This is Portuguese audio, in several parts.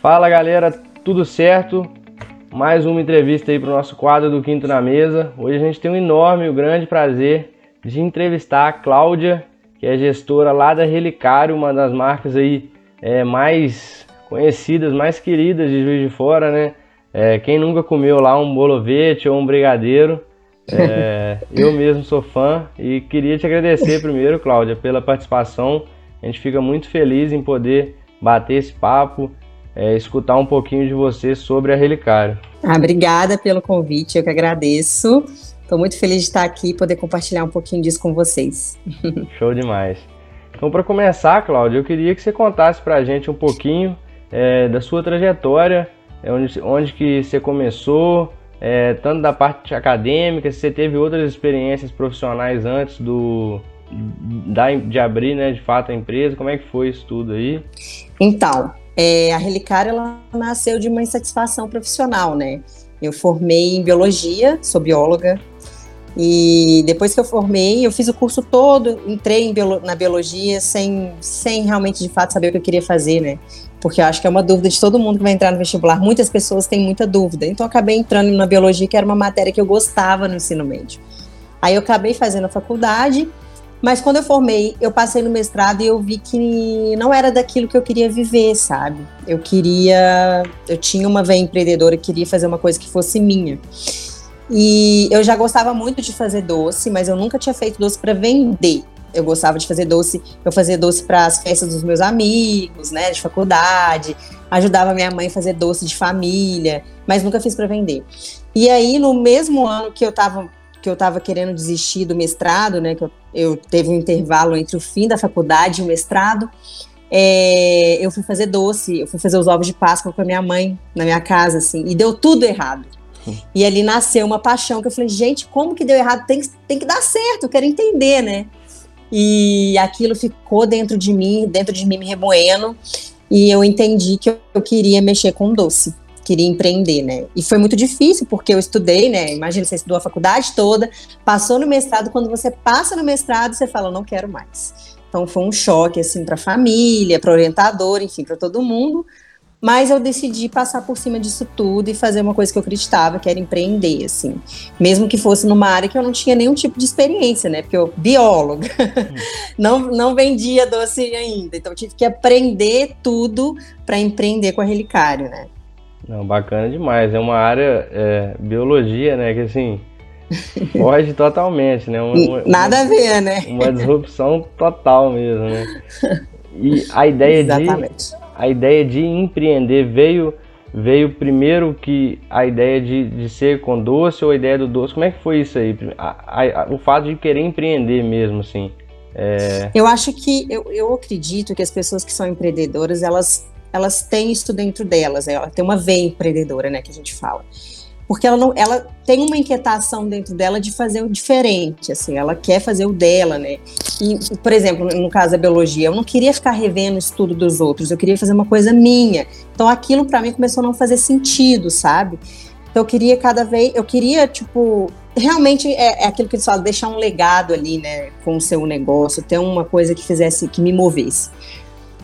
Fala galera, tudo certo? Mais uma entrevista aí para o nosso quadro do Quinto na Mesa. Hoje a gente tem um enorme, um grande prazer de entrevistar a Cláudia, que é gestora lá da Relicário, uma das marcas aí é, mais conhecidas, mais queridas de Juiz de Fora, né? É, quem nunca comeu lá um bolovete ou um brigadeiro, é, eu mesmo sou fã e queria te agradecer primeiro, Cláudia, pela participação. A gente fica muito feliz em poder bater esse papo, é, escutar um pouquinho de você sobre a Relicário. Ah, obrigada pelo convite, eu que agradeço. Estou muito feliz de estar aqui e poder compartilhar um pouquinho disso com vocês. Show demais. Então, para começar, Cláudia, eu queria que você contasse para a gente um pouquinho é, da sua trajetória, é, onde, onde que você começou, é, tanto da parte acadêmica, se você teve outras experiências profissionais antes do da, de abrir, né, de fato, a empresa, como é que foi isso tudo aí? Então, é, a Relicária, ela nasceu de uma insatisfação profissional, né? Eu formei em biologia, sou bióloga, e depois que eu formei, eu fiz o curso todo, entrei biolo na biologia sem, sem realmente de fato saber o que eu queria fazer, né? Porque eu acho que é uma dúvida de todo mundo que vai entrar no vestibular. Muitas pessoas têm muita dúvida. Então eu acabei entrando na biologia, que era uma matéria que eu gostava no ensino médio. Aí eu acabei fazendo a faculdade, mas quando eu formei, eu passei no mestrado e eu vi que não era daquilo que eu queria viver, sabe? Eu queria, eu tinha uma veia empreendedora, queria fazer uma coisa que fosse minha. E eu já gostava muito de fazer doce, mas eu nunca tinha feito doce para vender. Eu gostava de fazer doce, eu fazia doce para as festas dos meus amigos, né, de faculdade, ajudava minha mãe a fazer doce de família, mas nunca fiz para vender. E aí, no mesmo ano que eu estava que eu estava querendo desistir do mestrado, né, que eu, eu, teve um intervalo entre o fim da faculdade e o mestrado, é, eu fui fazer doce, eu fui fazer os ovos de Páscoa com a minha mãe na minha casa, assim, e deu tudo errado. E ali nasceu uma paixão que eu falei, gente, como que deu errado? Tem, tem que dar certo, eu quero entender, né? E aquilo ficou dentro de mim, dentro de mim me remoendo, e eu entendi que eu queria mexer com doce, queria empreender, né? E foi muito difícil, porque eu estudei, né? Imagina, você estudou a faculdade toda, passou no mestrado, quando você passa no mestrado, você fala, não quero mais. Então foi um choque, assim, para a família, para orientador, enfim, para todo mundo, mas eu decidi passar por cima disso tudo e fazer uma coisa que eu acreditava, que era empreender, assim. Mesmo que fosse numa área que eu não tinha nenhum tipo de experiência, né? Porque eu, bióloga, não, não vendia doce ainda. Então, tive que aprender tudo para empreender com a Relicário, né? Não, bacana demais. É uma área, é, biologia, né? Que assim, foge totalmente, né? Uma, uma, Nada a ver, né? Uma disrupção total mesmo, né? E a ideia Exatamente. de a ideia de empreender veio veio primeiro que a ideia de, de ser com doce ou a ideia do doce? Como é que foi isso aí? A, a, o fato de querer empreender mesmo, assim. É... Eu acho que, eu, eu acredito que as pessoas que são empreendedoras, elas, elas têm isso dentro delas, ela tem uma veia empreendedora, né, que a gente fala porque ela não, ela tem uma inquietação dentro dela de fazer o diferente, assim, ela quer fazer o dela, né? E, por exemplo, no caso da biologia, eu não queria ficar revendo o estudo dos outros, eu queria fazer uma coisa minha. Então aquilo para mim começou a não fazer sentido, sabe? Então eu queria cada vez, eu queria tipo realmente é, é, aquilo que eles falam, deixar um legado ali, né, com o seu negócio, ter uma coisa que fizesse, que me movesse.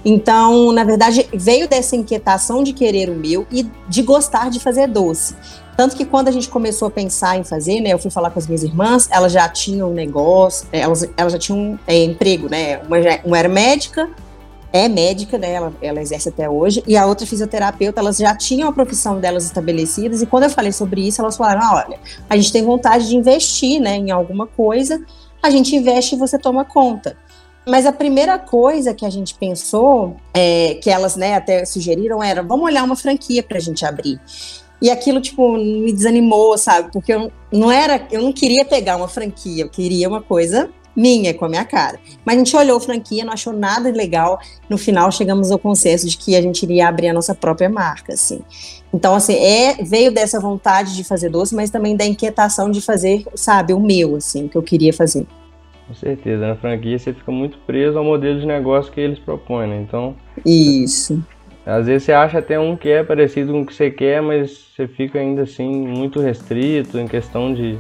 Então, na verdade, veio dessa inquietação de querer o meu e de gostar de fazer doce. Tanto que quando a gente começou a pensar em fazer, né, eu fui falar com as minhas irmãs, elas já tinham negócio, é, elas, elas já tinham é, emprego, né? Uma, uma era médica, é médica, né? Ela, ela exerce até hoje, e a outra fisioterapeuta, elas já tinham a profissão delas estabelecidas, e quando eu falei sobre isso, elas falaram: ah, olha, a gente tem vontade de investir, né, em alguma coisa, a gente investe e você toma conta. Mas a primeira coisa que a gente pensou, é, que elas né, até sugeriram, era: vamos olhar uma franquia para a gente abrir. E aquilo, tipo, me desanimou, sabe? Porque eu não era, eu não queria pegar uma franquia, eu queria uma coisa minha, com a minha cara. Mas a gente olhou a franquia, não achou nada legal. No final, chegamos ao consenso de que a gente iria abrir a nossa própria marca, assim. Então, assim, é, veio dessa vontade de fazer doce, mas também da inquietação de fazer, sabe, o meu, assim, o que eu queria fazer. Com certeza, na franquia você fica muito preso ao modelo de negócio que eles propõem, né? Então. Isso. Às vezes você acha até um que é parecido com o que você quer, mas você fica ainda assim muito restrito em questão de,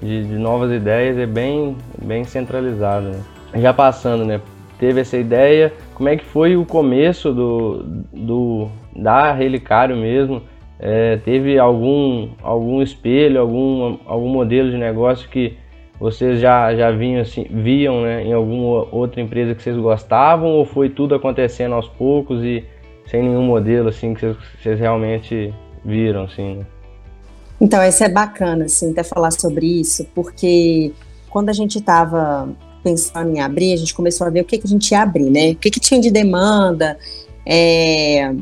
de, de novas ideias, é bem, bem centralizado. Né? Já passando, né? Teve essa ideia, como é que foi o começo do, do, da Relicário mesmo, é, teve algum, algum espelho, algum, algum modelo de negócio que vocês já, já vinham, assim, viam né, em alguma outra empresa que vocês gostavam ou foi tudo acontecendo aos poucos e sem nenhum modelo assim que vocês, realmente viram assim? Né? Então, isso é bacana, assim, até falar sobre isso, porque quando a gente estava pensando em abrir, a gente começou a ver o que, que a gente ia abrir, né? O que, que tinha de demanda, é,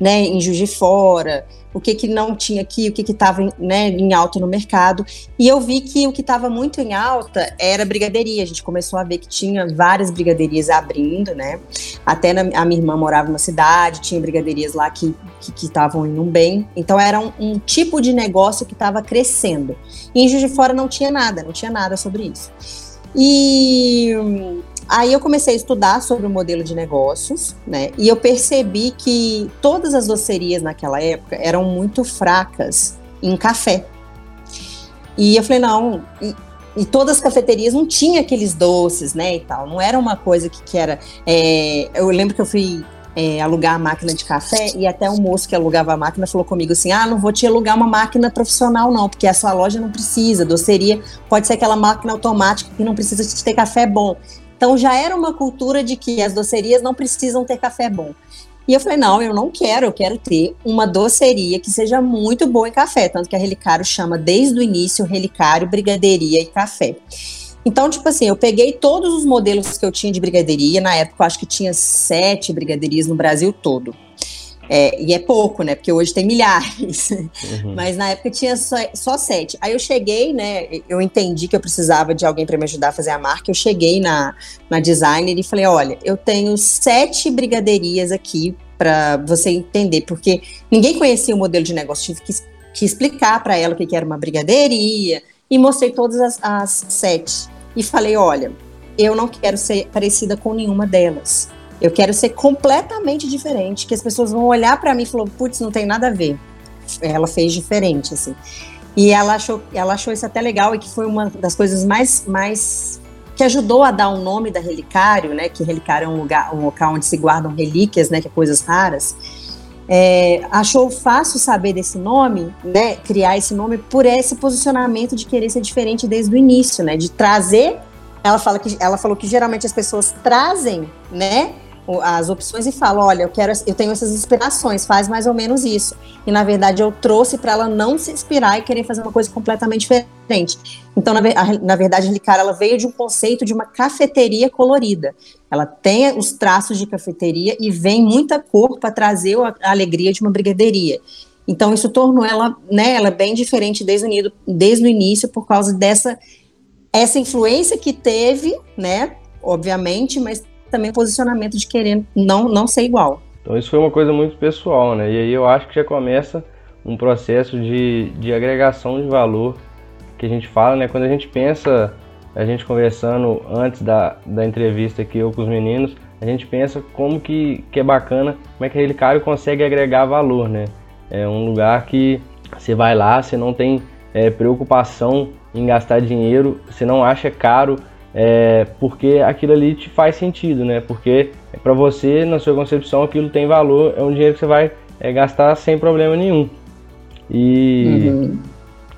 né, em Juiz de Fora, o que, que não tinha aqui, o que estava né, em alta no mercado. E eu vi que o que estava muito em alta era brigadeiria. A gente começou a ver que tinha várias brigaderias abrindo, né? Até na, a minha irmã morava numa cidade, tinha brigaderias lá que estavam indo bem. Então era um, um tipo de negócio que estava crescendo. E em Juiz de Fora não tinha nada, não tinha nada sobre isso. E Aí eu comecei a estudar sobre o modelo de negócios, né? E eu percebi que todas as docerias naquela época eram muito fracas em café. E eu falei, não, e, e todas as cafeterias não tinham aqueles doces, né, e tal. Não era uma coisa que, que era... É, eu lembro que eu fui é, alugar a máquina de café e até o moço que alugava a máquina falou comigo assim: ah, não vou te alugar uma máquina profissional, não, porque a sua loja não precisa. Doceria pode ser aquela máquina automática que não precisa de ter café bom. Então já era uma cultura de que as docerias não precisam ter café bom. E eu falei, não, eu não quero, eu quero ter uma doceria que seja muito boa em café, tanto que a Relicário chama desde o início Relicário, Brigadeiria e Café. Então, tipo assim, eu peguei todos os modelos que eu tinha de brigadeiria, na época eu acho que tinha sete brigaderias no Brasil todo. É, e é pouco, né? Porque hoje tem milhares. Uhum. Mas na época tinha só, só, sete. Aí eu cheguei, né? Eu entendi que eu precisava de alguém para me ajudar a fazer a marca. Eu cheguei na, na designer e falei: olha, eu tenho sete brigaderias aqui para você entender, porque ninguém conhecia o modelo de negócio. Tive que, que explicar para ela o que, que era uma brigadeiria e mostrei todas as, as sete. E falei: olha, eu não quero ser parecida com nenhuma delas. Eu quero ser completamente diferente, que as pessoas vão olhar para mim e falar, putz, não tem nada a ver. Ela fez diferente, assim. E ela achou, ela achou isso até legal e que foi uma das coisas mais, mais que ajudou a dar o um nome da relicário, né? Que relicário é um lugar, um local onde se guardam relíquias, né? Que é coisas raras. É, achou fácil saber desse nome, né? Criar esse nome por esse posicionamento de querer ser diferente desde o início, né? De trazer. Ela fala que ela falou que geralmente as pessoas trazem, né? As opções e falo, olha, eu quero, eu tenho essas inspirações, faz mais ou menos isso. E na verdade eu trouxe para ela não se inspirar e querer fazer uma coisa completamente diferente. Então, na, na verdade, a Ricara ela veio de um conceito de uma cafeteria colorida. Ela tem os traços de cafeteria e vem muita cor para trazer a alegria de uma brigadeiria. Então isso tornou ela, né, ela bem diferente desde o, desde o início por causa dessa essa influência que teve, né, obviamente, mas também posicionamento de querer não, não ser igual. Então isso foi uma coisa muito pessoal, né? E aí eu acho que já começa um processo de, de agregação de valor que a gente fala, né? Quando a gente pensa, a gente conversando antes da, da entrevista aqui eu com os meninos, a gente pensa como que, que é bacana, como é que aquele cara consegue agregar valor, né? É um lugar que você vai lá, você não tem é, preocupação em gastar dinheiro, você não acha caro é, porque aquilo ali te faz sentido, né? Porque para você, na sua concepção, aquilo tem valor, é um dinheiro que você vai é, gastar sem problema nenhum. E, uhum.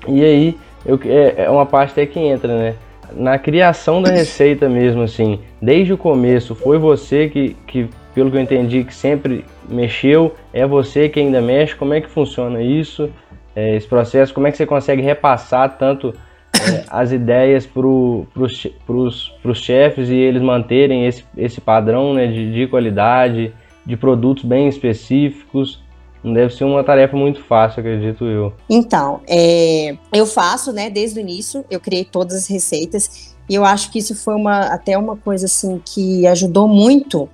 e aí, eu, é, é uma parte até que entra, né? Na criação da receita mesmo, assim, desde o começo, foi você que, que, pelo que eu entendi, que sempre mexeu, é você que ainda mexe, como é que funciona isso, é, esse processo, como é que você consegue repassar tanto é, as ideias para os chefes e eles manterem esse, esse padrão né, de, de qualidade, de produtos bem específicos. Não deve ser uma tarefa muito fácil, acredito eu. Então, é, eu faço, né, desde o início, eu criei todas as receitas e eu acho que isso foi uma, até uma coisa assim que ajudou muito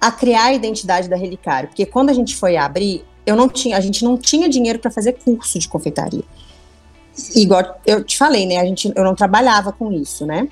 a criar a identidade da Relicário, porque quando a gente foi abrir, eu não tinha, a gente não tinha dinheiro para fazer curso de confeitaria igual eu te falei, né? A gente, eu não trabalhava com isso, né?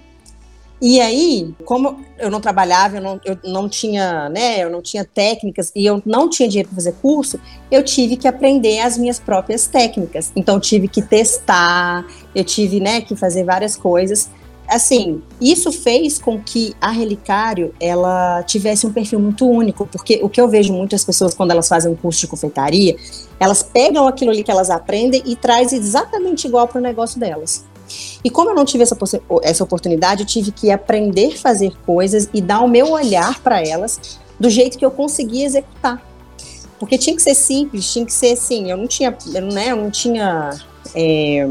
E aí, como eu não trabalhava, eu não, eu não tinha, né, eu não tinha técnicas e eu não tinha dinheiro para fazer curso, eu tive que aprender as minhas próprias técnicas. Então, tive que testar, eu tive, né, que fazer várias coisas assim, isso fez com que a Relicário ela tivesse um perfil muito único, porque o que eu vejo muitas pessoas quando elas fazem um curso de confeitaria, elas pegam aquilo ali que elas aprendem e trazem exatamente igual para o negócio delas. E como eu não tive essa, essa oportunidade, eu tive que aprender a fazer coisas e dar o meu olhar para elas do jeito que eu conseguia executar. Porque tinha que ser simples, tinha que ser assim, eu não tinha, né, eu não tinha é,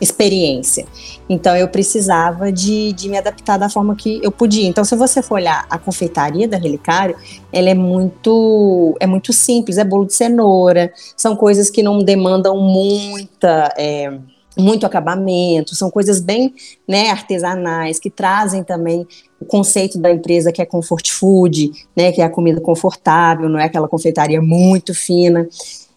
experiência. Então eu precisava de, de me adaptar da forma que eu podia. Então, se você for olhar a confeitaria da Relicário, ela é muito, é muito simples, é bolo de cenoura, são coisas que não demandam muita. É, muito acabamento, são coisas bem né, artesanais, que trazem também o conceito da empresa que é comfort food, né, que é a comida confortável, não é aquela confeitaria muito fina.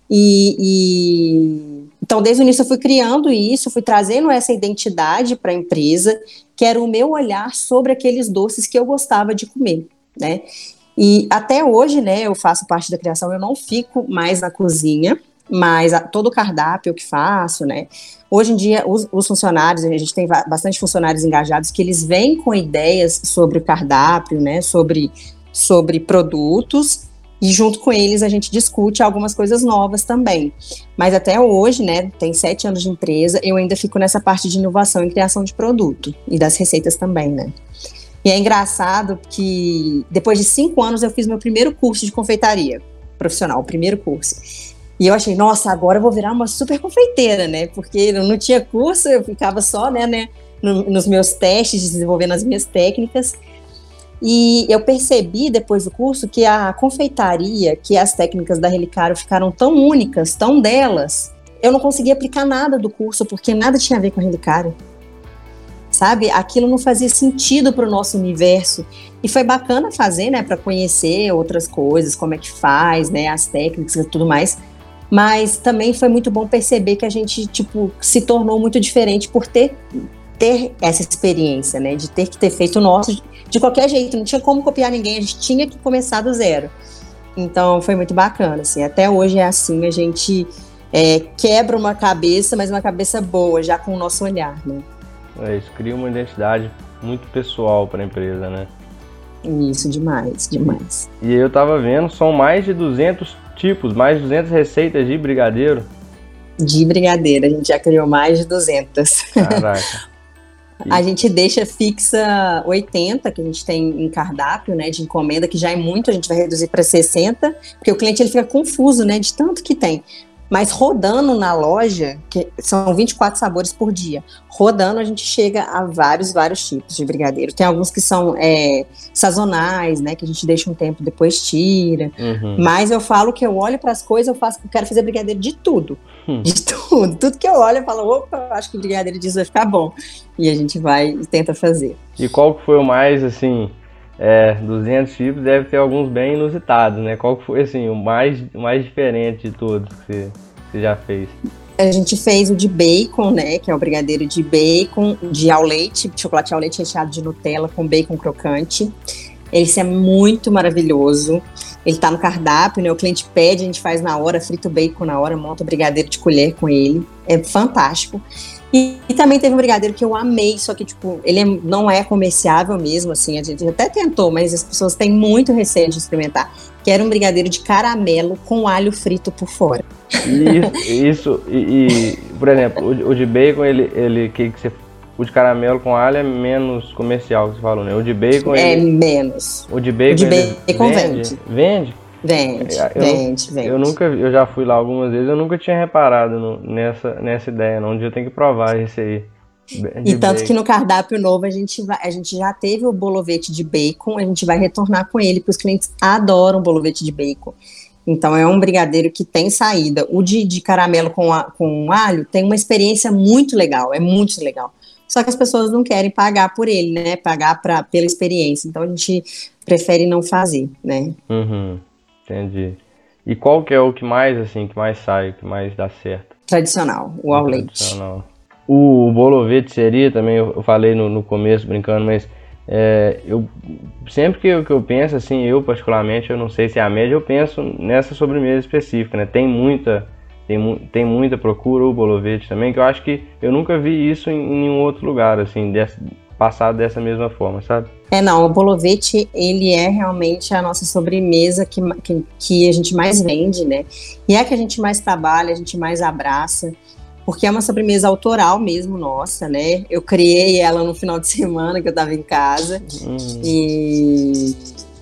E, e, então, desde o início, eu fui criando isso, fui trazendo essa identidade para a empresa, que era o meu olhar sobre aqueles doces que eu gostava de comer, né? E até hoje, né, eu faço parte da criação, eu não fico mais na cozinha, mas a, todo o cardápio que faço, né? Hoje em dia, os, os, funcionários, a gente tem bastante funcionários engajados que eles vêm com ideias sobre o cardápio, né? Sobre, sobre produtos, e junto com eles a gente discute algumas coisas novas também. Mas até hoje, né, tem sete anos de empresa, eu ainda fico nessa parte de inovação e criação de produto e das receitas também, né. E é engraçado que depois de cinco anos eu fiz meu primeiro curso de confeitaria profissional, o primeiro curso. E eu achei, nossa, agora eu vou virar uma super confeiteira, né? Porque eu não tinha curso, eu ficava só, né, né no, nos meus testes, desenvolvendo as minhas técnicas. E eu percebi depois do curso que a confeitaria, que as técnicas da Relicário ficaram tão únicas, tão delas, eu não conseguia aplicar nada do curso porque nada tinha a ver com a Relicário. Sabe? Aquilo não fazia sentido para o nosso universo. E foi bacana fazer, né, para conhecer outras coisas, como é que faz, né, as técnicas e tudo mais. Mas também foi muito bom perceber que a gente, tipo, se tornou muito diferente por ter ter essa experiência, né, de ter que ter feito o nosso de qualquer jeito, não tinha como copiar ninguém, a gente tinha que começar do zero. Então foi muito bacana, assim, até hoje é assim, a gente é, quebra uma cabeça, mas uma cabeça boa, já com o nosso olhar, né. É, isso cria uma identidade muito pessoal para a empresa, né? Isso, demais, demais. E eu tava vendo, são mais de 200 tipos, mais de 200 receitas de brigadeiro. De brigadeiro, a gente já criou mais de 200. Caraca. A gente deixa fixa 80, que a gente tem em cardápio, né, de encomenda, que já é muito, a gente vai reduzir para 60, porque o cliente ele fica confuso, né, de tanto que tem. Mas rodando na loja, que são 24 sabores por dia, rodando a gente chega a vários, vários tipos de brigadeiro. Tem alguns que são é, sazonais, né? Que a gente deixa um tempo depois tira. Uhum. Mas eu falo que eu olho para as coisas, eu faço, eu quero fazer brigadeiro de tudo. Hum. De tudo. Tudo que eu olho, eu falo, opa, acho que o brigadeiro disso vai ficar bom. E a gente vai e tenta fazer. E qual que foi o mais, assim, é, 200 tipos deve ter alguns bem inusitados, né? Qual foi assim o mais, o mais diferente de todos que você, você, já fez? A gente fez o de bacon, né? Que é o brigadeiro de bacon, de ao leite, chocolate ao leite recheado de Nutella com bacon crocante. Esse é muito maravilhoso. Ele tá no cardápio, né? O cliente pede, a gente faz na hora, frita o bacon na hora, monta o brigadeiro de colher com ele. É fantástico. E, e, também teve um brigadeiro que eu amei, só que, tipo, ele é, não é comerciável mesmo, assim, a gente até tentou, mas as pessoas têm muito receio de experimentar, que era um brigadeiro de caramelo com alho frito por fora. Isso, isso e, e, por exemplo, o, o, de bacon, ele, ele que, que você o de caramelo com alho é menos comercial, você falou, né? O de bacon. É ele... menos. O de bacon. O de bacon vende. Vende? vende? Vende, eu, vende, vende. Eu nunca, eu já fui lá algumas vezes, eu nunca tinha reparado no, nessa, nessa ideia, não. Um dia eu tenho que provar esse aí. E tanto bacon. que no cardápio novo a gente, vai, a gente já teve o bolovete de bacon, a gente vai retornar com ele, porque os clientes adoram bolovete de bacon. Então é um brigadeiro que tem saída. O de, de caramelo com, a, com alho tem uma experiência muito legal, é muito legal. Só que as pessoas não querem pagar por ele, né? Pagar pra, pela experiência. Então a gente prefere não fazer, né? Uhum. Entendi. E qual que é o que mais, assim, que mais sai, que mais dá certo? Tradicional, o ao leite. O, o bolovete seria também, eu falei no, no começo brincando, mas é, eu sempre que eu, que eu penso, assim, eu particularmente, eu não sei se é a média, eu penso nessa sobremesa específica, né? Tem muita, tem, tem muita procura o bolovete também, que eu acho que eu nunca vi isso em, em nenhum outro lugar, assim, desse, passado dessa mesma forma, sabe? É, não, o bolovete, ele é realmente a nossa sobremesa que, que, que, a gente mais vende, né? E é a que a gente mais trabalha, a gente mais abraça, porque é uma sobremesa autoral mesmo nossa, né? Eu criei ela no final de semana que eu tava em casa. Hum. E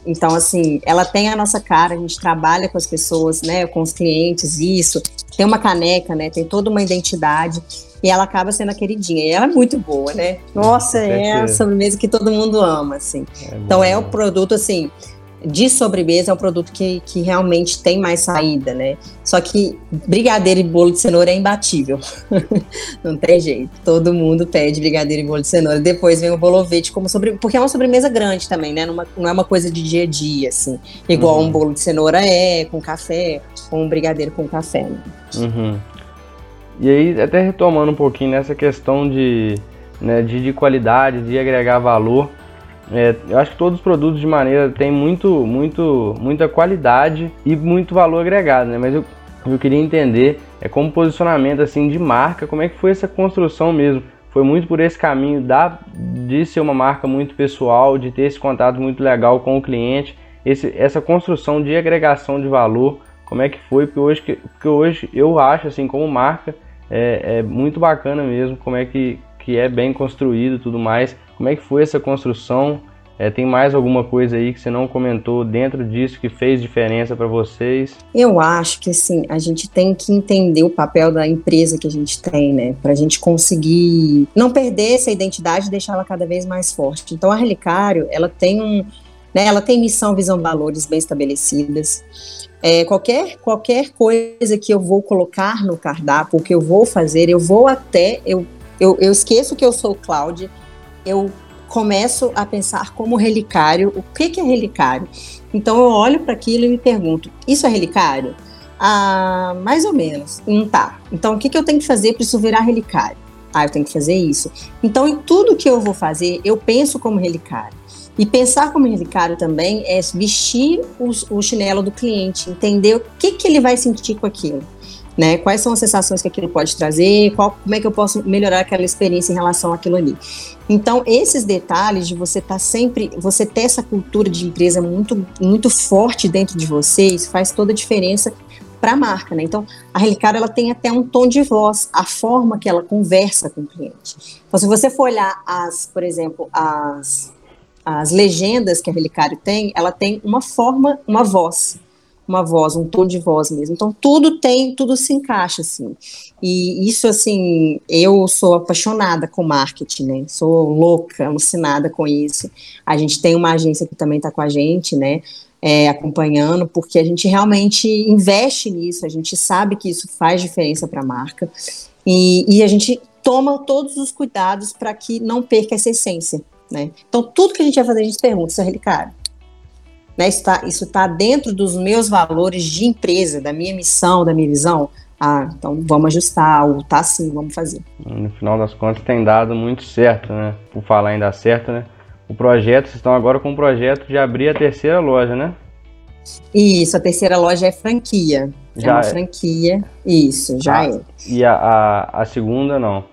então, assim, ela tem a nossa cara, a gente trabalha com as pessoas, né, com os clientes, isso. Tem uma caneca, né, tem toda uma identidade e ela acaba sendo a queridinha. E ela é muito boa, né? Nossa, é a sobremesa que todo mundo ama, assim. É então, é o produto, assim, de sobremesa é um produto que, que realmente tem mais saída, né? Só que brigadeiro e bolo de cenoura é imbatível. não tem jeito. Todo mundo pede brigadeiro e bolo de cenoura. Depois vem o bolovete como sobremesa, porque é uma sobremesa grande também, né? Numa, não é uma coisa de dia a dia, assim. Igual uhum. um bolo de cenoura é, com café, com um brigadeiro com café, né? Uhum. E aí, até retomando um pouquinho nessa questão de, né, de, de qualidade, de agregar valor é, eu acho que todos os produtos de maneira têm muito, muito, muita qualidade e muito valor agregado, né? Mas eu, eu queria entender é como posicionamento assim de marca, como é que foi essa construção mesmo? Foi muito por esse caminho da, de ser uma marca muito pessoal, de ter esse contato muito legal com o cliente, esse, essa construção de agregação de valor, como é que foi? Porque hoje, porque hoje eu acho assim como marca é, é muito bacana mesmo, como é que, que é bem construído tudo mais. Como é que foi essa construção? É, tem mais alguma coisa aí que você não comentou dentro disso que fez diferença para vocês? Eu acho que assim, a gente tem que entender o papel da empresa que a gente tem, né? Para a gente conseguir não perder essa identidade e deixá-la cada vez mais forte. Então a Relicário, ela tem um. Né, ela tem missão, visão, valores bem estabelecidas. É, qualquer, qualquer coisa que eu vou colocar no cardápio, que eu vou fazer, eu vou até. Eu, eu, eu esqueço que eu sou Cláudia eu começo a pensar como relicário, o que, que é relicário? Então eu olho para aquilo e me pergunto, isso é relicário? Ah, mais ou menos. Não tá. Então o que, que eu tenho que fazer para isso virar relicário? Ah, eu tenho que fazer isso. Então em tudo que eu vou fazer, eu penso como relicário. E pensar como relicário também é vestir os, o chinelo do cliente, entender o que, que ele vai sentir com aquilo né? Quais são as sensações que aquilo pode trazer, qual, como é que eu posso melhorar aquela experiência em relação àquilo ali. Então, esses detalhes de você estar tá sempre, você ter essa cultura de empresa muito, muito forte dentro de você, isso faz toda a diferença para a marca, né? Então, a Relicário ela tem até um tom de voz, a forma que ela conversa com o cliente. Então, se você for olhar as, por exemplo, as as legendas que a Relicário tem, ela tem uma forma, uma voz uma voz, um tom de voz mesmo. Então tudo tem, tudo se encaixa assim. E isso assim, eu sou apaixonada com marketing, né? Sou louca, alucinada com isso. A gente tem uma agência que também está com a gente, né? É, acompanhando, porque a gente realmente investe nisso, a gente sabe que isso faz diferença para a marca e, e a gente toma todos os cuidados para que não perca essa essência, né? Então tudo que a gente vai fazer a gente pergunta, seu Ricardo, né, isso está isso tá dentro dos meus valores de empresa, da minha missão, da minha visão. Ah, então vamos ajustar, ou tá sim, vamos fazer. No final das contas tem dado muito certo, né? Por falar em dar certo, né? O projeto, vocês estão agora com o projeto de abrir a terceira loja, né? Isso, a terceira loja é franquia. É já é uma é. franquia, isso, já ah, é. E a, a, a segunda não?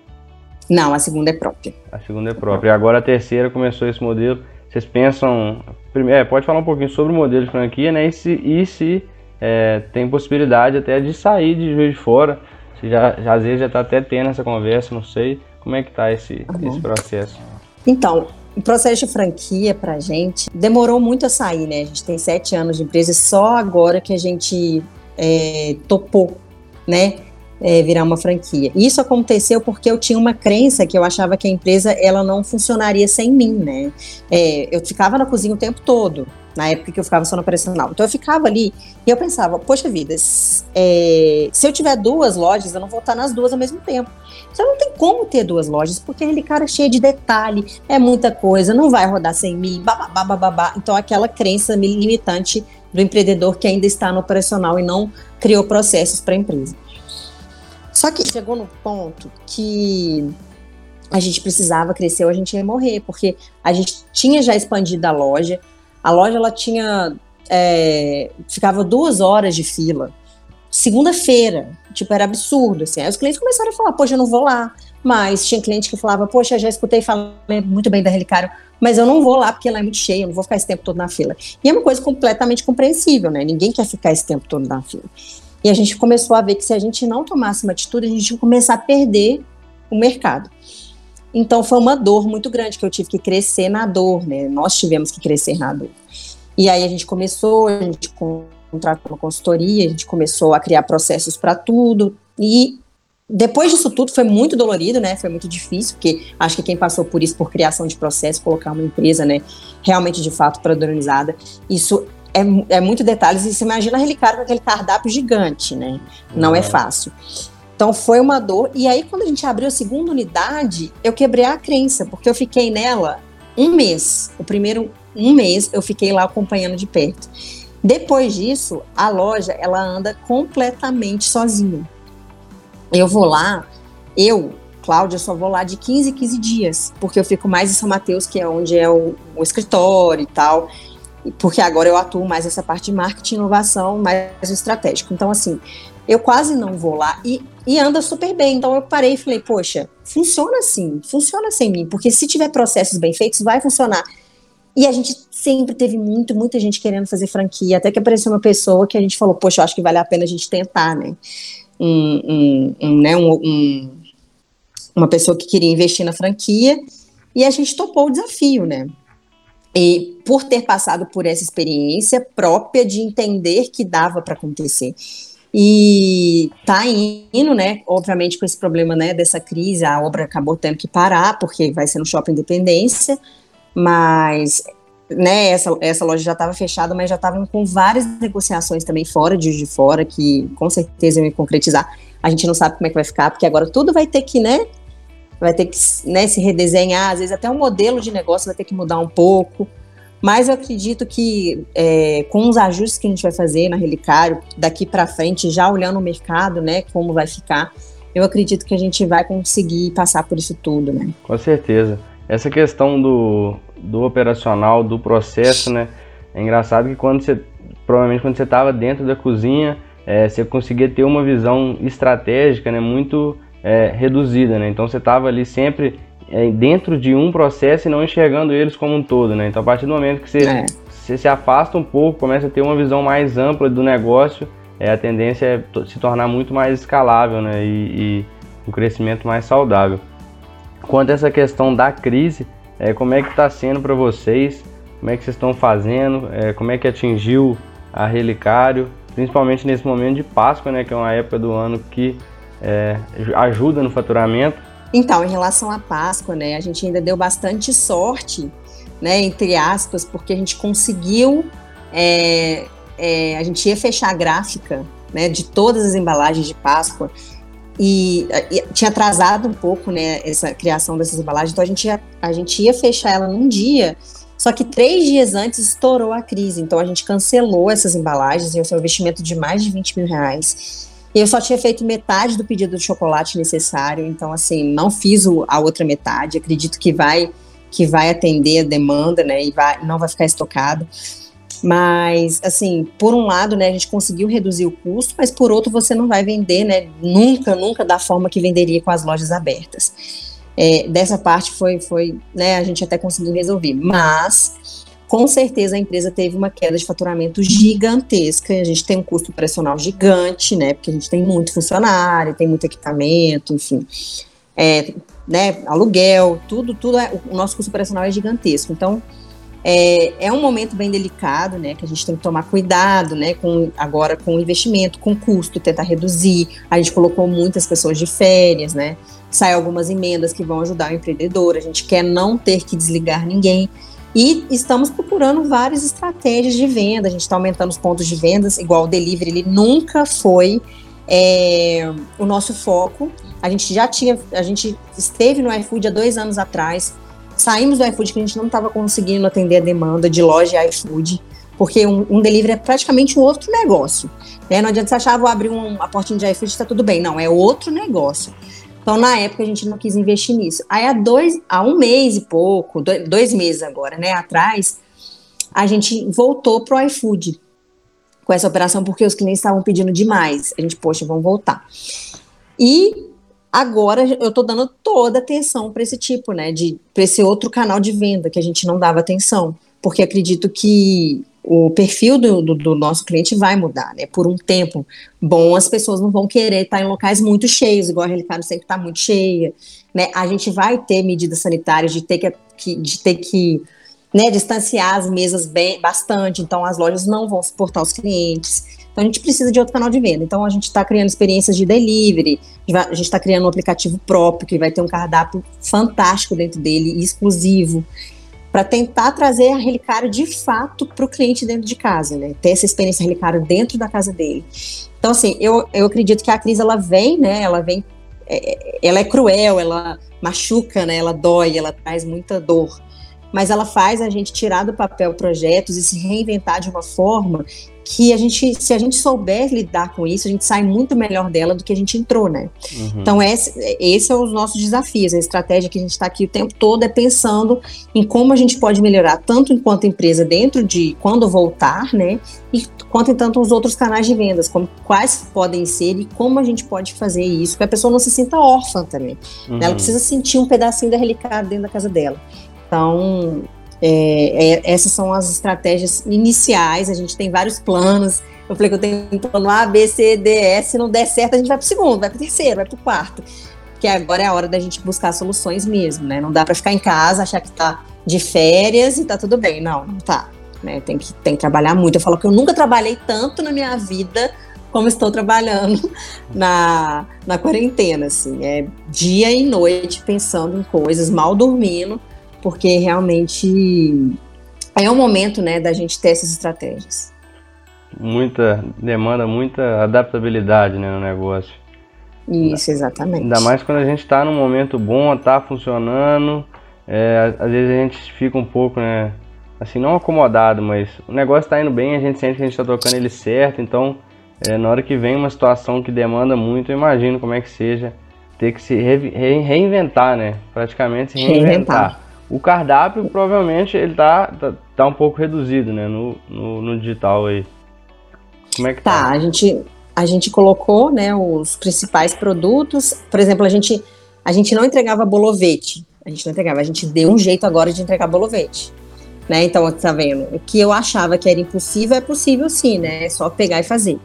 Não, a segunda é própria. A segunda é própria. E agora a terceira começou esse modelo. Vocês pensam. É, pode falar um pouquinho sobre o modelo de franquia, né? E se, e se é, tem possibilidade até de sair de Juiz de Fora. Se já, já às vezes já está até tendo essa conversa, não sei. Como é que está esse, uhum. esse processo? Então, o processo de franquia para a gente demorou muito a sair, né? A gente tem sete anos de empresa e só agora que a gente é, topou, né? É, virar uma franquia. Isso aconteceu porque eu tinha uma crença que eu achava que a empresa ela não funcionaria sem mim, né? É, eu ficava na cozinha o tempo todo, na época que eu ficava só no operacional. Então eu ficava ali e eu pensava, poxa vida, é, se eu tiver duas lojas, eu não vou estar nas duas ao mesmo tempo. Então não tem como ter duas lojas, porque aquele cara é cheio de detalhe, é muita coisa, não vai rodar sem mim, babá, babá. Então aquela crença limitante do empreendedor que ainda está no operacional e não criou processos para a empresa. Só que chegou no ponto que a gente precisava crescer ou a gente ia morrer, porque a gente tinha já expandido a loja, a loja ela tinha é, ficava duas horas de fila segunda-feira. Tipo, era absurdo, assim. Aí os clientes começaram a falar, poxa, eu não vou lá. Mas tinha cliente que falava, poxa, já escutei falar muito bem da Relicário, mas eu não vou lá porque ela é muito cheia, eu não vou ficar esse tempo todo na fila. E é uma coisa completamente compreensível, né? Ninguém quer ficar esse tempo todo na fila. E a gente começou a ver que se a gente não tomasse uma atitude, a gente ia começar a perder o mercado. Então foi uma dor muito grande que eu tive que crescer na dor, né? Nós tivemos que crescer na dor. E aí a gente começou, a gente contratou uma consultoria, a gente começou a criar processos para tudo. E depois disso tudo foi muito dolorido, né? Foi muito difícil, porque acho que quem passou por isso, por criação de processo, colocar uma empresa, né, realmente de fato padronizada, isso é, é muito detalhes. E você imagina a Relicário com aquele cardápio gigante, né? Não uhum. é fácil. Então foi uma dor. E aí, quando a gente abriu a segunda unidade, eu quebrei a crença, porque eu fiquei nela um mês. O primeiro um mês eu fiquei lá acompanhando de perto. Depois disso, a loja ela anda completamente sozinha. Eu vou lá, eu, Cláudia, só vou lá de 15 em 15 dias, porque eu fico mais em São Mateus, que é onde é o, o escritório e tal, porque agora eu atuo mais essa parte de marketing, inovação, mais estratégico. Então, assim, eu quase não vou lá e, e anda super bem. Então eu parei e falei, poxa, funciona assim, funciona sem mim, porque se tiver processos bem feitos, vai funcionar. E a gente sempre teve muito, muita gente querendo fazer franquia, até que apareceu uma pessoa que a gente falou, poxa, eu acho que vale a pena a gente tentar, né? Um, um, um né, um, um, uma pessoa que queria investir na franquia, e a gente topou o desafio, né? E por ter passado por essa experiência própria de entender que dava para acontecer. E tá indo, né? Obviamente, com esse problema né, dessa crise, a obra acabou tendo que parar, porque vai ser no Shopping Independência, mas né, essa, essa loja já estava fechada, mas já estavam com várias negociações também fora de de fora, que com certeza iam concretizar. A gente não sabe como é que vai ficar, porque agora tudo vai ter que, né? Vai ter que né, se redesenhar, às vezes até o modelo de negócio vai ter que mudar um pouco. Mas eu acredito que é, com os ajustes que a gente vai fazer na Relicário, daqui para frente, já olhando o mercado, né, como vai ficar, eu acredito que a gente vai conseguir passar por isso tudo, né? Com certeza. Essa questão do, do operacional, do processo, né? É engraçado que quando você, provavelmente quando você estava dentro da cozinha, é, você conseguia ter uma visão estratégica, né? Muito é, reduzida, né? Então você estava ali sempre é, dentro de um processo e não enxergando eles como um todo, né? Então a partir do momento que você, é. você se afasta um pouco, começa a ter uma visão mais ampla do negócio, é, a tendência é se tornar muito mais escalável, né? E, e um crescimento mais saudável. Quanto a essa questão da crise, é, como é que está sendo para vocês? Como é que vocês estão fazendo? É, como é que atingiu a Relicário? Principalmente nesse momento de Páscoa, né? Que é uma época do ano que é, ajuda no faturamento então, em relação à Páscoa, né, a gente ainda deu bastante sorte, né, entre aspas, porque a gente conseguiu, é, é, a gente ia fechar a gráfica, né, de todas as embalagens de Páscoa e, e, tinha atrasado um pouco, né, essa criação dessas embalagens, então a gente ia, a gente ia fechar ela num dia, só que três dias antes estourou a crise, então a gente cancelou essas embalagens, e foi um investimento de mais de 20 mil reais. Eu só tinha feito metade do pedido de chocolate necessário, então assim, não fiz a outra metade. Acredito que vai que vai atender a demanda, né, e vai, não vai ficar estocado. Mas, assim, por um lado, né, a gente conseguiu reduzir o custo, mas por outro, você não vai vender, né, nunca, nunca da forma que venderia com as lojas abertas. É, dessa parte foi, foi, né, a gente até conseguiu resolver. Mas com certeza a empresa teve uma queda de faturamento gigantesca. A gente tem um custo operacional gigante, né? Porque a gente tem muito funcionário, tem muito equipamento, enfim. É, né, aluguel, tudo, tudo é, o nosso custo operacional é gigantesco. Então, é, é, um momento bem delicado, né, que a gente tem que tomar cuidado, né, com, agora com o investimento, com o custo, tentar reduzir. A gente colocou muitas pessoas de férias, né, sai algumas emendas que vão ajudar o empreendedor. A gente quer não ter que desligar ninguém. E estamos procurando várias estratégias de venda. A gente está aumentando os pontos de vendas, igual o delivery, ele nunca foi é, o nosso foco. A gente já tinha, a gente esteve no iFood há dois anos atrás. Saímos do iFood que a gente não estava conseguindo atender a demanda de loja iFood, porque um, um, delivery é praticamente um outro negócio. Né? Não adianta você achar, ah, vou abrir um, uma portinha de iFood, está tudo bem. Não, é outro negócio. Então, na época, a gente não quis investir nisso. Aí, há, dois, há um mês e pouco, dois, meses agora, né, atrás, a gente voltou pro iFood. com essa operação porque os clientes estavam pedindo demais. A gente, poxa, vamos voltar. E agora eu estou dando toda atenção para esse tipo, né, de para esse outro canal de venda que a gente não dava atenção, porque acredito que o perfil do, do, do, nosso cliente vai mudar, né? Por um tempo bom, as pessoas não vão querer estar em locais muito cheios, igual a Relicário sempre está muito cheia, né? A gente vai ter medidas sanitárias de ter que, de ter que né, distanciar as mesas bem, bastante, então as lojas não vão suportar os clientes. Então a gente precisa de outro canal de venda. Então a gente está criando experiências de delivery, a gente está criando um aplicativo próprio que vai ter um cardápio fantástico dentro dele, exclusivo, para tentar trazer a relicário de fato para o cliente dentro de casa, né? Ter essa experiência relicário dentro da casa dele. Então assim, eu, eu acredito que a crise ela vem, né? Ela vem, é, ela é cruel, ela machuca, né? Ela dói, ela traz muita dor mas ela faz a gente tirar do papel projetos e se reinventar de uma forma que a gente, se a gente souber lidar com isso, a gente sai muito melhor dela do que a gente entrou, né? Uhum. Então, esse, esse é os nossos desafios. A estratégia que a gente está aqui o tempo todo é pensando em como a gente pode melhorar, tanto enquanto empresa dentro de quando voltar, né? E quanto em tanto os outros canais de vendas, como quais podem ser e como a gente pode fazer isso, que a pessoa não se sinta órfã também. Uhum. Ela precisa sentir um pedacinho da relicário dentro da casa dela. Então, é, é, essas são as estratégias iniciais. A gente tem vários planos. Eu falei que eu tenho plano A, B, C, D, E. Se não der certo, a gente vai para o segundo, vai para o terceiro, vai para o quarto. Porque agora é a hora da gente buscar soluções mesmo, né? Não dá para ficar em casa, achar que está de férias e está tudo bem. Não, não tá. Né? Tem, que, tem que trabalhar muito. Eu falo que eu nunca trabalhei tanto na minha vida como estou trabalhando na, na quarentena, assim. É dia e noite pensando em coisas, mal dormindo porque realmente é o momento, né, da gente ter essas estratégias. Muita demanda, muita adaptabilidade, né, no negócio. Isso, exatamente. Ainda mais quando a gente está num momento bom, está funcionando, é, às vezes a gente fica um pouco, né, assim, não acomodado, mas o negócio está indo bem, a gente sente que a gente está tocando ele certo, então é, na hora que vem uma situação que demanda muito, eu imagino como é que seja ter que se re, reinventar, né? Praticamente se reinventar. reinventar. O cardápio provavelmente ele tá, tá, tá um pouco reduzido, né, no, no, no, digital aí. Como é que tá? Tá, a gente, a gente colocou, né, os principais produtos. Por exemplo, a gente, a gente não entregava bolovete. A gente não entregava, a gente deu um jeito agora de entregar bolovete. Né? Então, tá vendo? O que eu achava que era impossível é possível sim, né? É só pegar e fazer.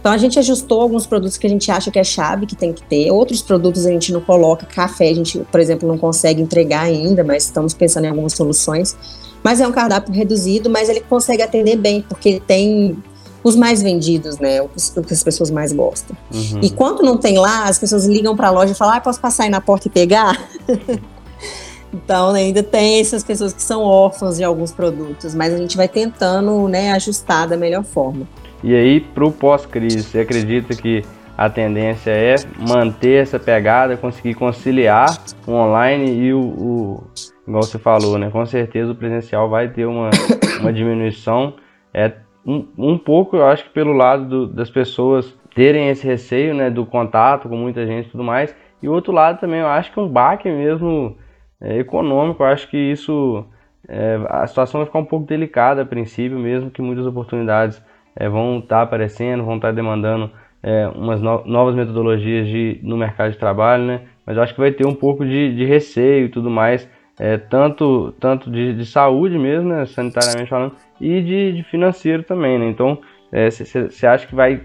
Então a gente ajustou alguns produtos que a gente acha que é chave, que tem que ter. Outros produtos a gente não coloca. Café a gente, por exemplo, não consegue entregar ainda, mas estamos pensando em algumas soluções. Mas é um cardápio reduzido, mas ele consegue atender bem, porque tem os mais vendidos, né? O que as pessoas mais gostam. Uhum. E quando não tem lá, as pessoas ligam para a loja e falam: ah, posso passar aí na porta e pegar? então ainda tem essas pessoas que são órfãs de alguns produtos, mas a gente vai tentando né, ajustar da melhor forma. E aí, para o pós-crise, você acredita que a tendência é manter essa pegada, conseguir conciliar o online e o, o igual você falou, né? Com certeza o presencial vai ter uma, uma diminuição. É um, um pouco, eu acho que pelo lado do, das pessoas terem esse receio, né? Do contato com muita gente e tudo mais. E o outro lado também, eu acho que um baque mesmo é, econômico. Eu acho que isso, é, a situação vai ficar um pouco delicada a princípio, mesmo que muitas oportunidades é, vão estar tá aparecendo, vão estar tá demandando é, umas no novas metodologias de, no mercado de trabalho, né? Mas eu acho que vai ter um pouco de, de receio e tudo mais, é, tanto, tanto de, de, saúde mesmo, né, sanitariamente falando, e de, de financeiro também, né? Então, você é, acha que vai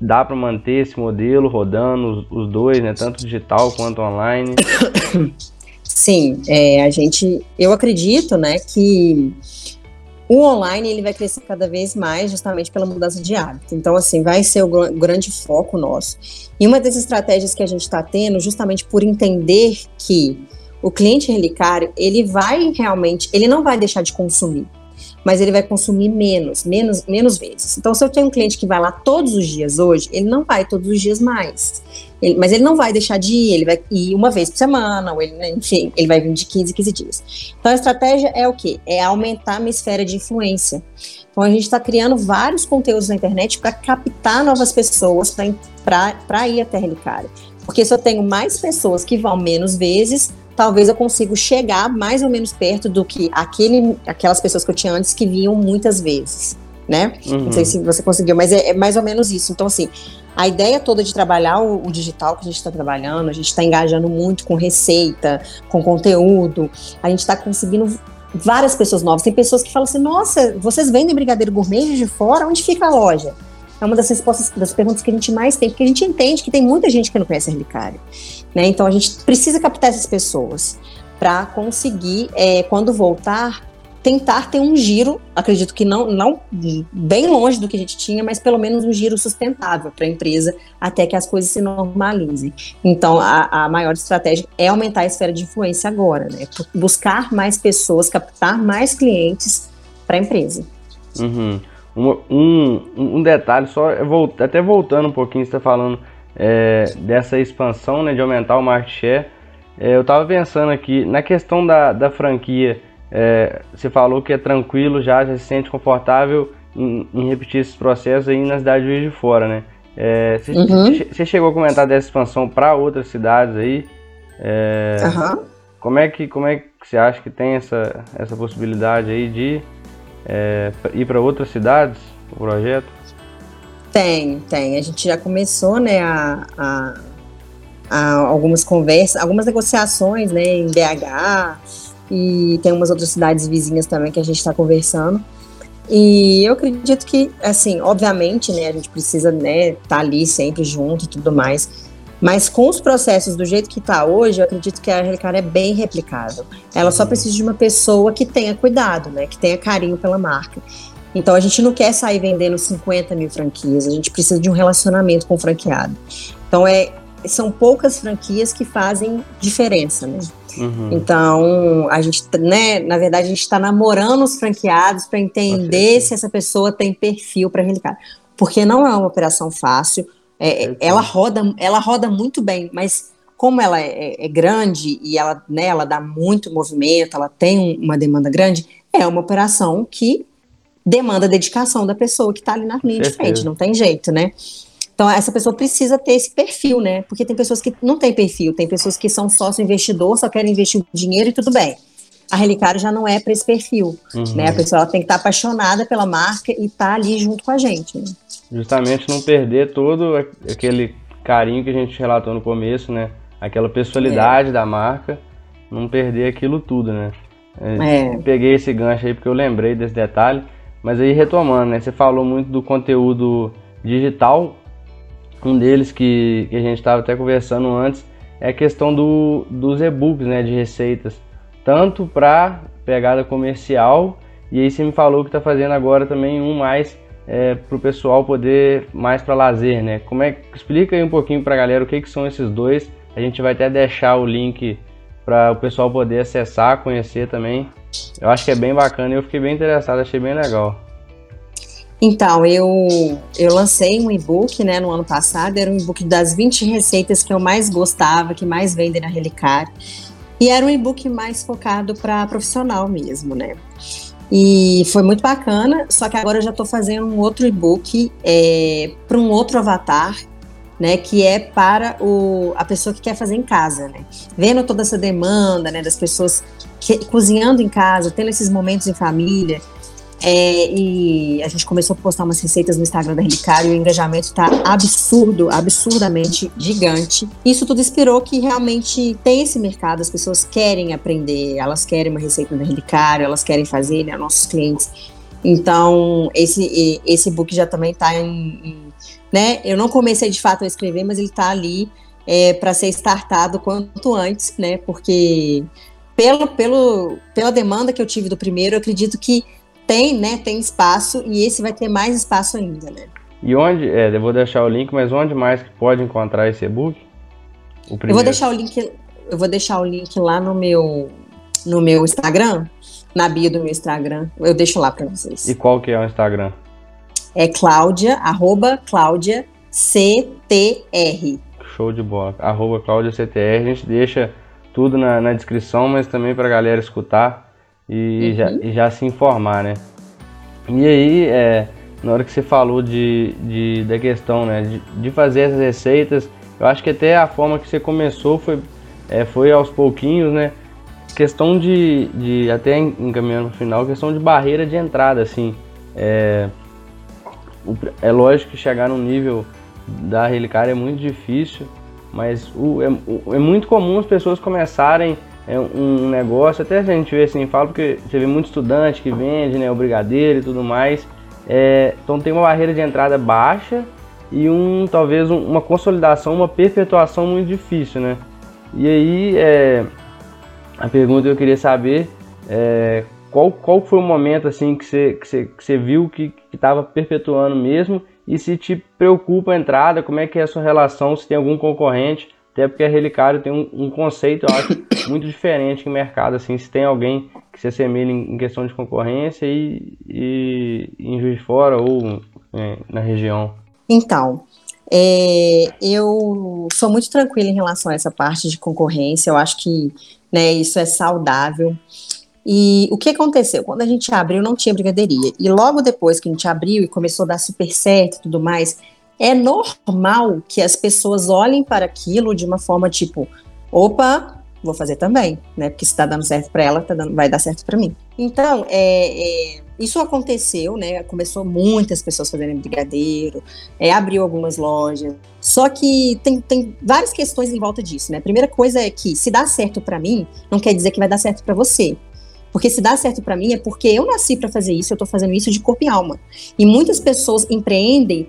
dar para manter esse modelo rodando os, os, dois, né? Tanto digital quanto online? Sim, é, a gente, eu acredito, né, que o online ele vai crescer cada vez mais justamente pela mudança de hábito. Então, assim, vai ser o grande foco nosso. E uma das estratégias que a gente está tendo, justamente por entender que o cliente relicário, ele vai realmente, ele não vai deixar de consumir, mas ele vai consumir menos, menos, menos vezes. Então, se eu tenho um cliente que vai lá todos os dias hoje, ele não vai todos os dias mais. Ele, mas ele não vai deixar de ir, ele vai ir uma vez por semana, ou ele, né, enfim, ele vai vir de 15 em 15 dias. Então a estratégia é o quê? É aumentar a minha esfera de influência. Então a gente está criando vários conteúdos na internet para captar novas pessoas para ir até a Relicária. Porque se eu tenho mais pessoas que vão menos vezes, talvez eu consiga chegar mais ou menos perto do que aquele, aquelas pessoas que eu tinha antes que vinham muitas vezes. né? Uhum. Não sei se você conseguiu, mas é, é, mais ou menos isso. Então, assim, a ideia toda de trabalhar o, o digital que a gente está trabalhando, a gente está engajando muito com receita, com conteúdo, a gente está conseguindo várias pessoas novas. Tem pessoas que falam assim: nossa, vocês vendem brigadeiro gourmet de fora? Onde fica a loja? É uma das respostas, das perguntas que a gente mais tem, porque a gente entende que tem muita gente que não conhece a Relicário. Né? Então a gente precisa captar essas pessoas para conseguir, é, quando voltar, tentar ter um giro, acredito que não, não bem longe do que a gente tinha, mas pelo menos um giro sustentável para a empresa até que as coisas se normalizem. Então, a, a, maior estratégia é aumentar a esfera de influência agora, né? Buscar mais pessoas, captar mais clientes para a empresa. Uhum. Um, um, um, detalhe, só até voltando um pouquinho, você está falando é, dessa expansão, né, de aumentar o market share. É, eu estava pensando aqui na questão da, da franquia é, você falou que é tranquilo já, já se sente confortável em, em repetir esses processos aí na cidade de Juiz de Fora, né? É, você, uhum. você, chegou a comentar dessa expansão para outras cidades aí? É, uhum. Como é que como é que você acha que tem essa, essa possibilidade aí de é, ir para outras cidades o projeto? Tem, tem. A gente já começou, né, a, a, a algumas conversas, algumas negociações, né, em BH, e tem umas outras cidades vizinhas também que a gente está conversando. E eu acredito que, assim, obviamente, né, a gente precisa, né, estar tá ali sempre junto e tudo mais. Mas com os processos do jeito que está hoje, eu acredito que a Relicário é bem replicável. Ela só precisa de uma pessoa que tenha cuidado, né, que tenha carinho pela marca. Então a gente não quer sair vendendo 50 mil franquias, a gente precisa de um relacionamento com o franqueado. Então é, são poucas franquias que fazem diferença, né? Uhum. Então, a gente, né, na verdade, a gente está namorando os franqueados para entender se essa pessoa tem perfil para relicar. Porque não é uma operação fácil, é, ela, roda, ela roda muito bem, mas como ela é, é, grande e ela, né, ela dá muito movimento, ela tem uma demanda grande, é uma operação que demanda dedicação da pessoa que está ali na linha de frente, não tem jeito, né? Então, essa pessoa precisa ter esse perfil, né? Porque tem pessoas que não têm perfil, tem pessoas que são sócio investidor, só querem investir dinheiro e tudo bem. A Relicário já não é para esse perfil, uhum. né? A pessoa tem que estar tá apaixonada pela marca e estar tá ali junto com a gente. Né? Justamente não perder todo aquele carinho que a gente relatou no começo, né? Aquela pessoalidade é. da marca, não perder aquilo tudo, né? É. Peguei esse gancho aí porque eu lembrei desse detalhe, mas aí retomando, né? Você falou muito do conteúdo digital, um deles que, que a gente estava até conversando antes é a questão do, dos e-books, né, de receitas, tanto para pegada comercial e aí você me falou que está fazendo agora também um mais é, para o pessoal poder mais para lazer, né? Como é explica aí um pouquinho para a galera o que, que são esses dois? A gente vai até deixar o link para o pessoal poder acessar, conhecer também. Eu acho que é bem bacana eu fiquei bem interessado, achei bem legal. Então, eu, eu lancei um e-book né, no ano passado, era um e-book das 20 receitas que eu mais gostava, que mais vendem na Relicário. E era um e-book mais focado para profissional mesmo, né? E foi muito bacana, só que agora eu já estou fazendo um outro e-book é, para um outro avatar, né? Que é para o, a pessoa que quer fazer em casa, né? Vendo toda essa demanda, né? Das pessoas que, cozinhando em casa, tendo esses momentos em família. É, e a gente começou a postar umas receitas no Instagram da Relicário e o engajamento está absurdo, absurdamente gigante. Isso tudo inspirou que realmente tem esse mercado, as pessoas querem aprender, elas querem uma receita da Relicário, elas querem fazer, né, nossos clientes. Então, esse, esse book já também está em, em, né? Eu não comecei de fato a escrever, mas ele está ali é, para ser startado quanto antes, né? Porque pelo, pelo, pela demanda que eu tive do primeiro, eu acredito que tem, né? Tem espaço e esse vai ter mais espaço ainda, né? E onde, é, eu vou deixar o link, mas onde mais que pode encontrar esse e-book? Eu vou deixar o link, eu vou deixar o link lá no meu no meu Instagram, na bio do meu Instagram. Eu deixo lá para vocês. E qual que é o Instagram? É Cláudia, arroba Cláudia CTR. Show de bola. Arroba Cláudia CTR. A gente deixa tudo na, na descrição, mas também para a galera escutar e, uhum. já, e já se informar, né? E aí, é, na hora que você falou de, de, da questão né, de, de fazer essas receitas, eu acho que até a forma que você começou foi, é, foi aos pouquinhos, né? Questão de, de até encaminhando no final, questão de barreira de entrada, assim. É, é lógico que chegar no nível da relicária é muito difícil, mas o, é, o, é muito comum as pessoas começarem é, um negócio, até a gente vê assim, fala porque você vê muito estudante que vende, né, o brigadeiro e tudo mais, é, então tem uma barreira de entrada baixa e um talvez um, uma consolidação, uma perpetuação muito difícil, né? E aí é, a pergunta que eu queria saber é qual, qual foi o momento assim que você, que você, que você viu que estava perpetuando mesmo? E se te preocupa a entrada, como é que é a sua relação, se tem algum concorrente, até porque a Relicário tem um, um conceito, eu acho, muito diferente no mercado, assim, se tem alguém que se assemelha em, questão de concorrência e, e, em Juiz de Fora ou é, na região. Então, é, eu sou muito tranquila em relação a essa parte de concorrência, eu acho que né, isso é saudável. E o que aconteceu? Quando a gente abriu, não tinha brigadeiria. E logo depois que a gente abriu e começou a dar super certo e tudo mais, é normal que as pessoas olhem para aquilo de uma forma tipo: opa, vou fazer também, né? Porque se está dando certo para ela, tá dando, vai dar certo para mim. Então, é, é, isso aconteceu, né? Começou muitas pessoas fazendo brigadeiro, é, abriu algumas lojas. Só que tem, tem várias questões em volta disso, né? A primeira coisa é que se dá certo para mim, não quer dizer que vai dar certo para você. Porque se dá certo para mim é porque eu nasci para fazer isso, eu estou fazendo isso de corpo e alma. E muitas pessoas empreendem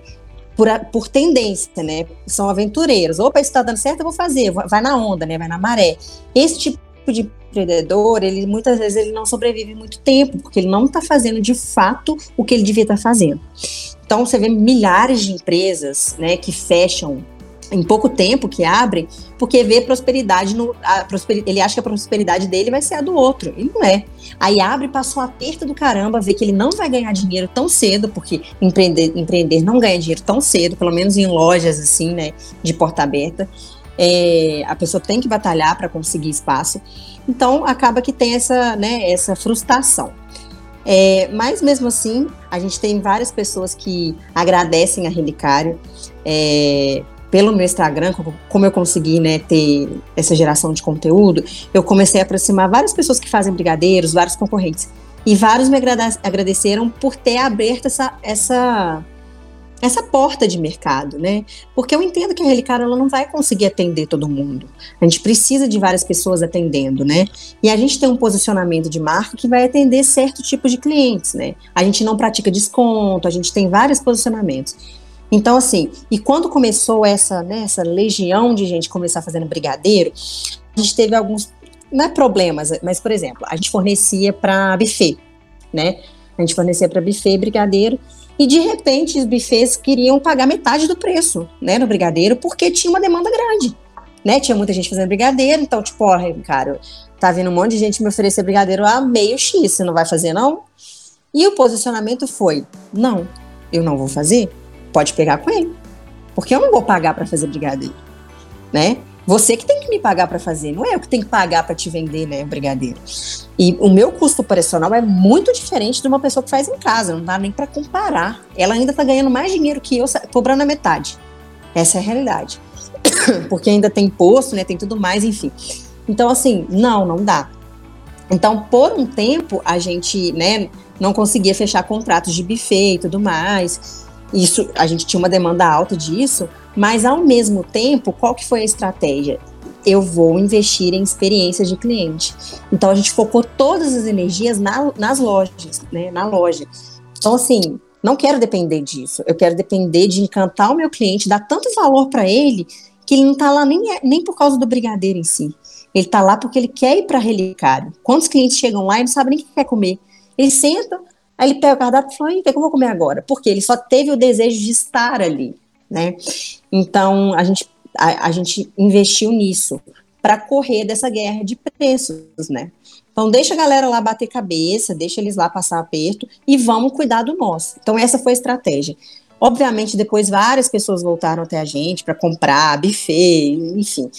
por, por tendência, né? São aventureiros. Opa, isso está dando certo, eu vou fazer. Vai na onda, né? Vai na maré. Esse tipo de empreendedor, ele muitas vezes ele não sobrevive muito tempo, porque ele não está fazendo de fato o que ele devia estar tá fazendo. Então você vê milhares de empresas, né, que fecham em pouco tempo que abre, porque vê prosperidade no. Prosper, ele acha que a prosperidade dele vai ser a do outro. E não é. Aí abre, passa um aperto do caramba, vê que ele não vai ganhar dinheiro tão cedo, porque empreender, empreender não ganha dinheiro tão cedo, pelo menos em lojas assim, né? De porta aberta. É, a pessoa tem que batalhar para conseguir espaço. Então acaba que tem essa, né, essa frustração. É, mas mesmo assim, a gente tem várias pessoas que agradecem a Relicário. É, pelo meu Instagram, como eu consegui né, ter essa geração de conteúdo, eu comecei a aproximar várias pessoas que fazem brigadeiros, vários concorrentes. E vários me agradeceram por ter aberto essa, essa, essa porta de mercado, né? Porque eu entendo que a Relicário ela não vai conseguir atender todo mundo. A gente precisa de várias pessoas atendendo, né? E a gente tem um posicionamento de marca que vai atender certo tipo de clientes, né? A gente não pratica desconto, a gente tem vários posicionamentos. Então, assim, e quando começou essa, né, essa legião de gente começar fazendo brigadeiro, a gente teve alguns, não é problemas, mas, por exemplo, a gente fornecia para buffet, né? A gente fornecia para buffet brigadeiro, e de repente os buffets queriam pagar metade do preço, né, no brigadeiro, porque tinha uma demanda grande, né? Tinha muita gente fazendo brigadeiro, então, tipo, ó, cara, tá vindo um monte de gente me oferecer brigadeiro a meio X, você não vai fazer, não? E o posicionamento foi: não, eu não vou fazer, pode pegar com ele. Porque eu não vou pagar para fazer brigadeiro, né? Você que tem que me pagar para fazer, não é eu que tenho que pagar para te vender, né, o brigadeiro. E o meu custo operacional é muito diferente de uma pessoa que faz em casa, não dá nem para comparar. Ela ainda tá ganhando mais dinheiro que eu, cobrando a metade. Essa é a realidade. Porque ainda tem imposto, né, tem tudo mais, enfim. Então, assim, não, não dá. Então, por um tempo, a gente, né, não conseguia fechar contratos de buffet e tudo mais. Isso, a gente tinha uma demanda alta disso, mas ao mesmo tempo, qual que foi a estratégia? Eu vou investir em experiências de cliente. Então a gente focou todas as energias na, nas lojas, né, na loja. Então assim, não quero depender disso. Eu quero depender de encantar o meu cliente, dar tanto valor para ele que ele não está lá nem, nem por causa do brigadeiro em si. Ele está lá porque ele quer ir para relicário. Quantos clientes chegam lá e não sabem nem o que quer comer? Eles sentam, Aí ele pega o cardápio e fala, o que eu vou comer agora? Porque ele só teve o desejo de estar ali, né? Então, a gente, a, a gente investiu nisso para correr dessa guerra de preços, né? Então, deixa a galera lá bater cabeça, deixa eles lá passar aperto e vamos cuidar do nosso. Então, essa foi a estratégia. Obviamente, depois várias pessoas voltaram até a gente para comprar, buffet, enfim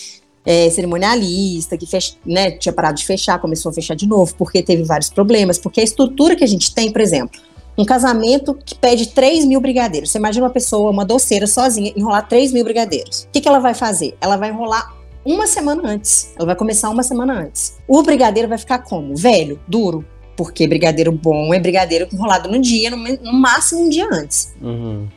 é, cerimonialista, que fech, né, tinha parado de fechar, começou a fechar de novo, porque teve vários problemas, porque a estrutura que a gente tem, por exemplo, um casamento que pede 3 mil brigadeiros. Você imagina uma pessoa, uma doceira sozinha, enrolar 3 mil brigadeiros. O que, que ela vai fazer? Ela vai enrolar uma semana antes. Ela vai começar uma semana antes. O brigadeiro vai ficar como? Velho, duro. Porque brigadeiro bom é brigadeiro enrolado no dia, no, no máximo um dia antes. Uhum.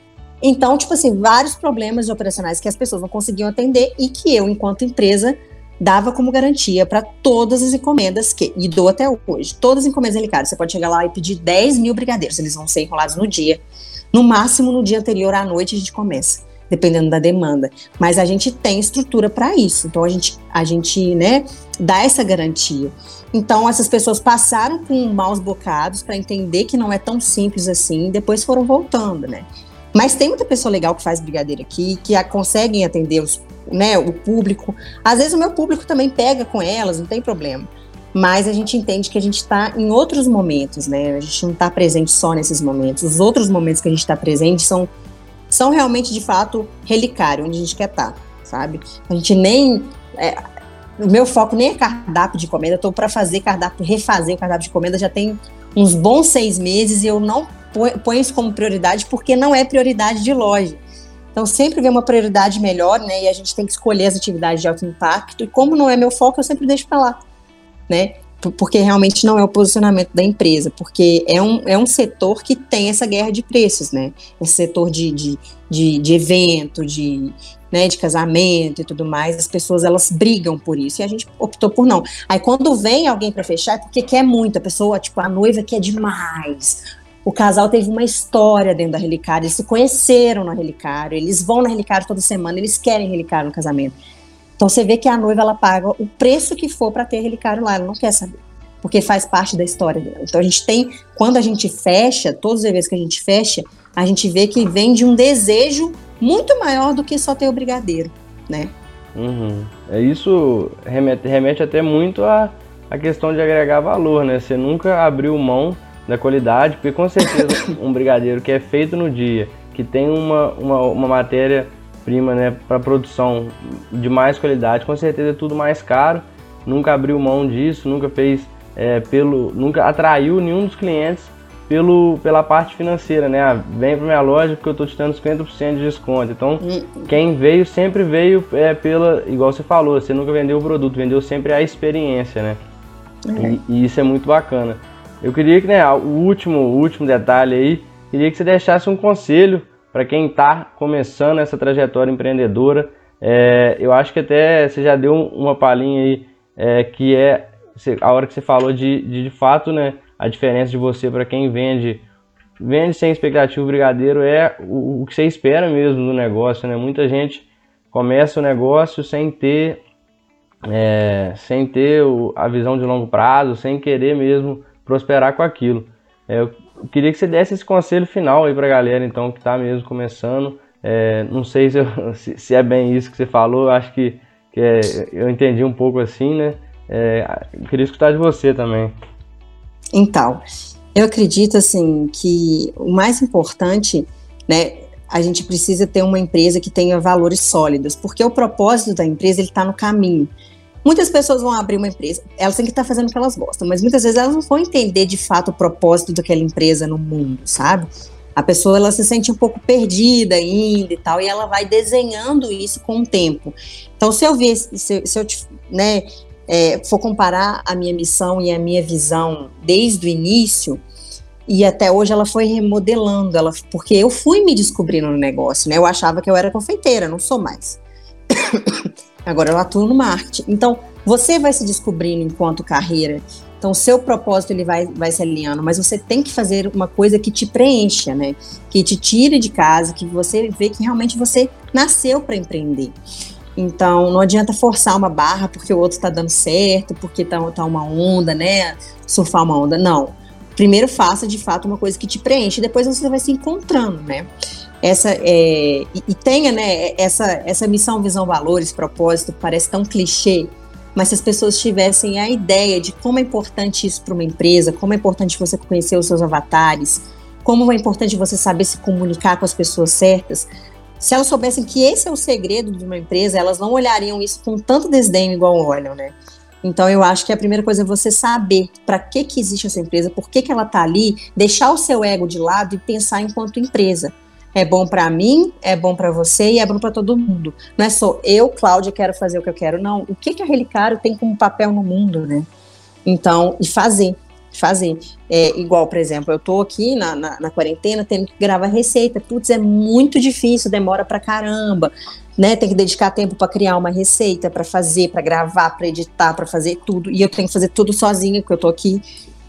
Então, tipo assim, vários problemas operacionais que as pessoas não conseguiam atender e que eu, enquanto empresa, dava como garantia para todas as encomendas que, e dou até hoje, todas as encomendas relicadas. Você pode chegar lá e pedir 10 mil brigadeiros, eles vão ser enrolados no dia. No máximo, no dia anterior à noite, a gente começa, dependendo da demanda. Mas a gente tem estrutura para isso. Então, a gente, a gente né, dá essa garantia. Então, essas pessoas passaram com maus bocados para entender que não é tão simples assim, e depois foram voltando, né? Mas tem muita pessoa legal que faz brigadeiro aqui, que a, conseguem atender os, né, o público. Às vezes o meu público também pega com elas, não tem problema. Mas a gente entende que a gente está em outros momentos, né? A gente não está presente só nesses momentos. Os outros momentos que a gente está presente são, são realmente, de fato, relicário, onde a gente quer estar, tá, sabe? A gente nem. É, o meu foco nem é cardápio de comida, estou para fazer cardápio, refazer o cardápio de comida já tem uns bons seis meses e eu não ponho isso como prioridade porque não é prioridade de loja. Então sempre vem uma prioridade melhor, né? E a gente tem que escolher as atividades de alto impacto. E como não é meu foco, eu sempre deixo para lá, né? Porque realmente não é o posicionamento da empresa, porque é um, é um setor que tem essa guerra de preços, né? Esse setor de, de, de, de evento, de, né, de casamento e tudo mais, as pessoas elas brigam por isso e a gente optou por não. Aí quando vem alguém para fechar é porque quer muito, a pessoa, tipo, a noiva quer demais. O casal teve uma história dentro da Relicário, eles se conheceram na Relicário, eles vão na Relicário toda semana, eles querem Relicário no casamento. Então você vê que a noiva ela paga o preço que for para ter Relicário lá, ela não quer saber, porque faz parte da história dela. Então a gente tem, quando a gente fecha, todos os eventos que a gente fecha, a gente vê que vem de um desejo muito maior do que só ter o brigadeiro, né? Uhum. É isso remete, remete até muito à, à questão de agregar valor, né? Você nunca abriu mão da qualidade, porque com certeza um brigadeiro que é feito no dia, que tem uma, uma, uma matéria-prima né, para produção de mais qualidade, com certeza é tudo mais caro. Nunca abriu mão disso, nunca fez é, pelo. nunca atraiu nenhum dos clientes pelo, pela parte financeira, né? Ah, vem para minha loja porque eu estou te dando 50% de desconto. Então, quem veio sempre veio é, pela, igual você falou, você nunca vendeu o produto, vendeu sempre a experiência, né? É. E, e, isso é muito bacana. Eu queria que, né, o último, o último detalhe aí, queria que você deixasse um conselho para quem está começando essa trajetória empreendedora. É, eu acho que até você já deu uma palhinha aí, é, que é a hora que você falou de, de, de fato, né, a diferença de você para quem vende vende sem expectativa brigadeiro é o, o, que você espera mesmo do negócio, né? Muita gente começa o negócio sem ter é, sem ter o, a visão de longo prazo, sem querer mesmo prosperar com aquilo. É, eu queria que você desse esse conselho final aí para a galera então que está mesmo começando. É, não sei se, eu, se, se, é bem isso que você falou, acho que, que é, eu entendi um pouco assim, né? É, queria escutar de você também. Então, eu acredito assim que o mais importante, né, a gente precisa ter uma empresa que tenha valores sólidos, porque o propósito da empresa ele está no caminho. Muitas pessoas vão abrir uma empresa, elas têm que estar tá fazendo o que elas gostam, mas muitas vezes elas não vão entender de fato o propósito daquela empresa no mundo, sabe? A pessoa ela se sente um pouco perdida ainda e tal, e ela vai desenhando isso com o tempo. Então, se eu ver, se, se eu né, é, for comparar a minha missão e a minha visão desde o início, e até hoje ela foi remodelando, ela, porque eu fui me descobrindo no negócio, né? Eu achava que eu era confeiteira, não sou mais. Agora eu atuo no marketing. Então, você vai se descobrindo enquanto carreira. Então, o seu propósito ele vai, vai se alinhando, mas você tem que fazer uma coisa que te preencha, né? Que te tire de casa, que você vê que realmente você nasceu para empreender. Então, não adianta forçar uma barra porque o outro está dando certo, porque tá, tá uma onda, né? Surfar uma onda. Não. Primeiro faça de fato uma coisa que te preenche, depois você vai se encontrando, né? Essa, é, e, e tenha, né, essa, essa missão, visão, valores, propósito, parece tão clichê, mas se as pessoas tivessem a ideia de como é importante isso para uma empresa, como é importante você conhecer os seus avatares, como é importante você saber se comunicar com as pessoas certas, se elas soubessem que esse é o segredo de uma empresa, elas não olhariam isso com tanto desdém igual olham, né? Então eu acho que a primeira coisa é você saber para que que existe essa empresa, por que que ela está ali, deixar o seu ego de lado e pensar enquanto empresa. É bom para mim, é bom para você e é bom para todo mundo. Não é só eu, Cláudia, quero fazer o que eu quero, não. O que que a Relicário tem como papel no mundo, né? Então, e fazer fazer. É, igual, por exemplo, eu tô aqui na, na, na quarentena tendo que gravar receita. Putz, é muito difícil, demora pra caramba. Né, tem que dedicar tempo para criar uma receita, para fazer, para gravar, para editar, para fazer tudo. E eu tenho que fazer tudo sozinha, porque eu tô aqui.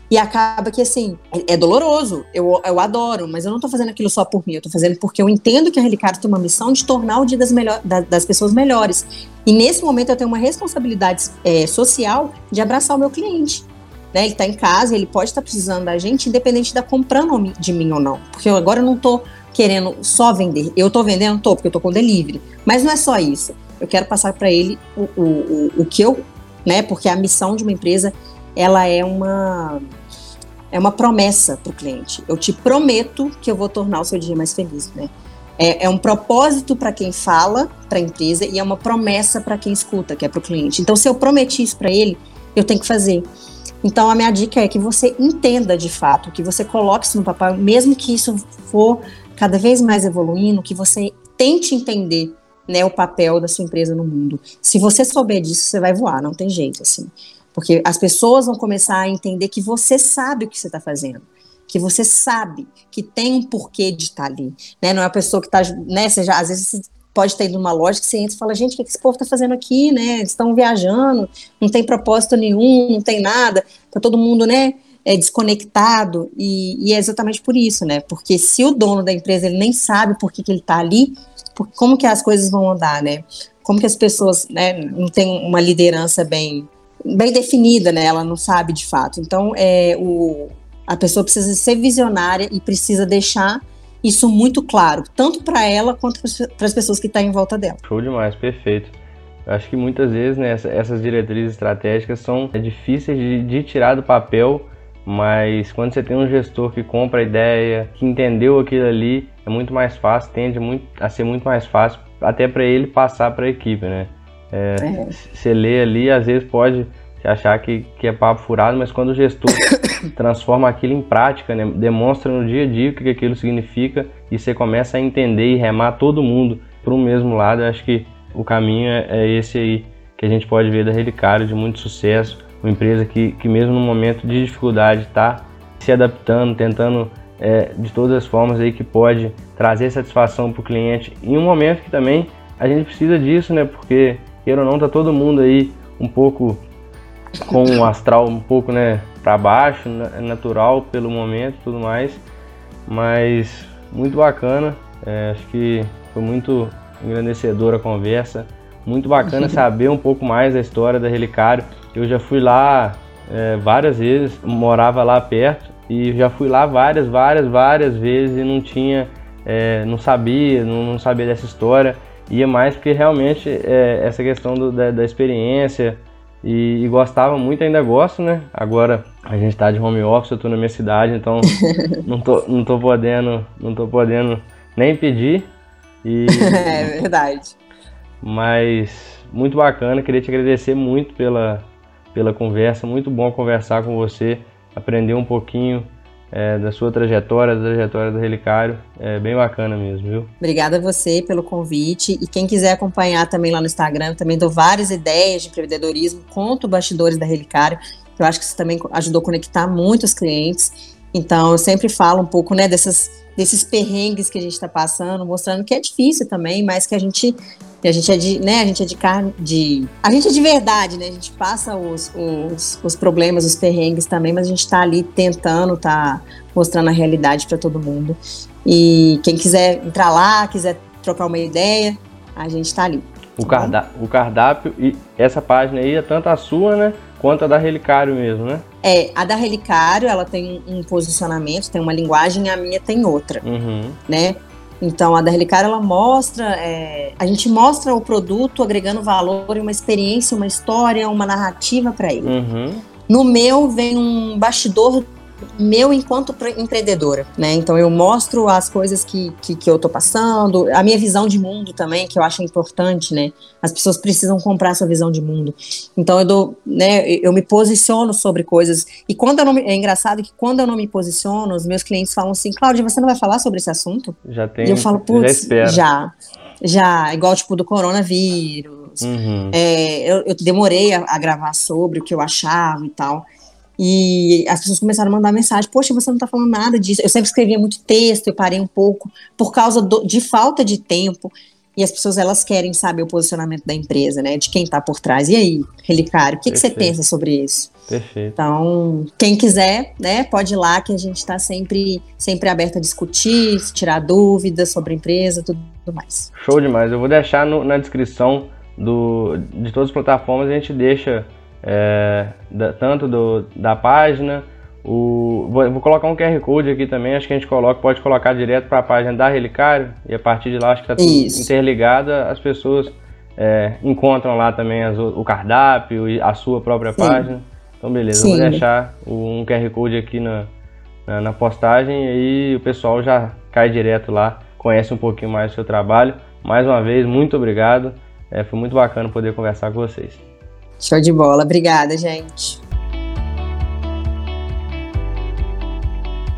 E acaba que, assim, é doloroso, eu, eu adoro, mas eu não tô fazendo aquilo só por mim, eu tô fazendo porque eu entendo que a Relicário tem uma missão de tornar o dia das, melhor, da, das pessoas melhores. E nesse momento eu tenho uma responsabilidade é, social de abraçar o meu cliente. Né? Ele está em casa, ele pode estar tá precisando da gente, independente da comprando de mim ou não. Porque eu agora não estou querendo só vender. Eu estou vendendo, tô, porque eu estou com delivery. Mas não é só isso. Eu quero passar para ele o, o, o, o que eu, né? Porque a missão de uma empresa, ela é uma é uma promessa para o cliente. Eu te prometo que eu vou tornar o seu dia mais feliz, né? É, é um propósito para quem fala, para a empresa, e é uma promessa para quem escuta, que é para o cliente. Então, se eu prometi isso para ele, eu tenho que fazer. Então, a minha dica é que você entenda de fato, que você coloque isso no papel, mesmo que isso for cada vez mais evoluindo, que você tente entender né, o papel da sua empresa no mundo. Se você souber disso, você vai voar, não tem jeito, assim. Porque as pessoas vão começar a entender que você sabe o que você está fazendo. Que você sabe que tem um porquê de estar tá ali. Né? Não é a pessoa que está. Né, você às vezes pode ter ido numa loja que você entra e fala, gente, o que esse povo está fazendo aqui, né? Eles estão viajando, não tem propósito nenhum, não tem nada, tá todo mundo, né? É desconectado e, e, é exatamente por isso, né? Porque se o dono da empresa ele nem sabe por que, que ele está ali, por, como que as coisas vão andar, né? Como que as pessoas, né? Não tem uma liderança bem bem definida, né? Ela não sabe de fato. Então, é o a pessoa precisa ser visionária e precisa deixar isso muito claro, tanto para ela quanto para as pessoas que estão tá em volta dela. Show demais, perfeito. Acho que muitas vezes né, essas diretrizes estratégicas são difíceis de, de tirar do papel, mas quando você tem um gestor que compra a ideia, que entendeu aquilo ali, é muito mais fácil, tende muito, a ser muito mais fácil até para ele passar para a equipe, né? É, é. Você lê ali, às vezes pode achar que, que é papo furado, mas quando o gestor transforma aquilo em prática, né, demonstra no dia a dia o que aquilo significa e você começa a entender e remar todo mundo para o mesmo lado, eu acho que o caminho é, é, esse aí que a gente pode ver da Relicário de muito sucesso, uma empresa que, que mesmo no momento de dificuldade está se adaptando, tentando é, de todas as formas aí que pode trazer satisfação para o cliente em um momento que também a gente precisa disso, né? Porque queira ou não, tá todo mundo aí um pouco com o astral um pouco, né, para baixo, é natural pelo momento e tudo mais, mas muito bacana, é, acho que foi muito engrandecedora a conversa, muito bacana saber um pouco mais da história da Relicário, eu já fui lá é, várias vezes, morava lá perto e já fui lá várias, várias, várias vezes e não tinha, é, não sabia, não, não, sabia dessa história, ia mais porque realmente é, essa questão do, da, da experiência, e, e, gostava muito, ainda gosto, né? Agora a gente tá de home office, eu tô na minha cidade, então não, tô, não tô podendo, não tô podendo nem pedir. E, é verdade. Mas muito bacana, queria te agradecer muito pela, pela conversa, muito bom conversar com você, aprender um pouquinho é, da sua trajetória, da trajetória do Relicário. É bem bacana mesmo, viu? Obrigada a você pelo convite. E quem quiser acompanhar também lá no Instagram, também dou várias ideias de empreendedorismo, conto bastidores da Relicário. Eu acho que isso também ajudou a conectar muitos clientes. Então, eu sempre falo um pouco né, dessas, desses perrengues que a gente está passando, mostrando que é difícil também, mas que a gente a gente é de, né, a gente é de carne, de... A gente é de verdade, né? A gente passa os, os, os problemas, os perrengues também, mas a gente está ali tentando, tá mostrando a realidade para todo mundo. E quem quiser entrar lá, quiser trocar uma ideia, a gente está ali. O, tá cardápio, o cardápio e essa página aí é tanto a sua, né? Quanto a da Relicário mesmo, né? É, a da Relicário, ela tem um posicionamento, tem uma linguagem, a minha tem outra, uhum. né? Então, a da Relicar, ela mostra, é, a gente mostra o produto agregando valor e uma experiência, uma história, uma narrativa para ele. Uhum. No meu, vem um bastidor meu enquanto empreendedora, né? Então eu mostro as coisas que, que, que, eu tô passando, a minha visão de mundo também, que eu acho importante, né? As pessoas precisam comprar sua visão de mundo. Então eu dou, né, eu me posiciono sobre coisas. E quando eu não me, é engraçado que quando eu não me posiciono, os meus clientes falam assim, Cláudia, você não vai falar sobre esse assunto? Já tem. E eu falo, putz, já, já. Já, igual tipo do coronavírus. Uhum. É, eu, eu demorei a, a gravar sobre o que eu achava e tal. E as pessoas começaram a mandar mensagem: Poxa, você não está falando nada disso. Eu sempre escrevia muito texto, eu parei um pouco por causa do, de falta de tempo. E as pessoas elas querem saber o posicionamento da empresa, né? De quem está por trás. E aí, Relicário, o que, que você pensa sobre isso? Perfeito. Então, quem quiser, né, pode ir lá que a gente está sempre, sempre aberto a discutir, tirar dúvidas sobre a empresa, tudo, tudo mais. Show demais. Eu vou deixar no, na descrição do, de todas as plataformas, a gente deixa é, da, tanto do, da página, o, vou, vou, colocar um QR Code aqui também, acho que a gente coloca, pode colocar direto para a página da Relicário, e a partir de lá acho que está interligado, as pessoas é, encontram lá também as, o cardápio e a sua própria Sim. página. Então beleza, Sim. vou deixar um QR Code aqui na, na, na postagem e aí o pessoal já cai direto lá, conhece um pouquinho mais do seu trabalho. Mais uma vez, muito obrigado. É, foi muito bacana poder conversar com vocês. Show de bola. Obrigada, gente.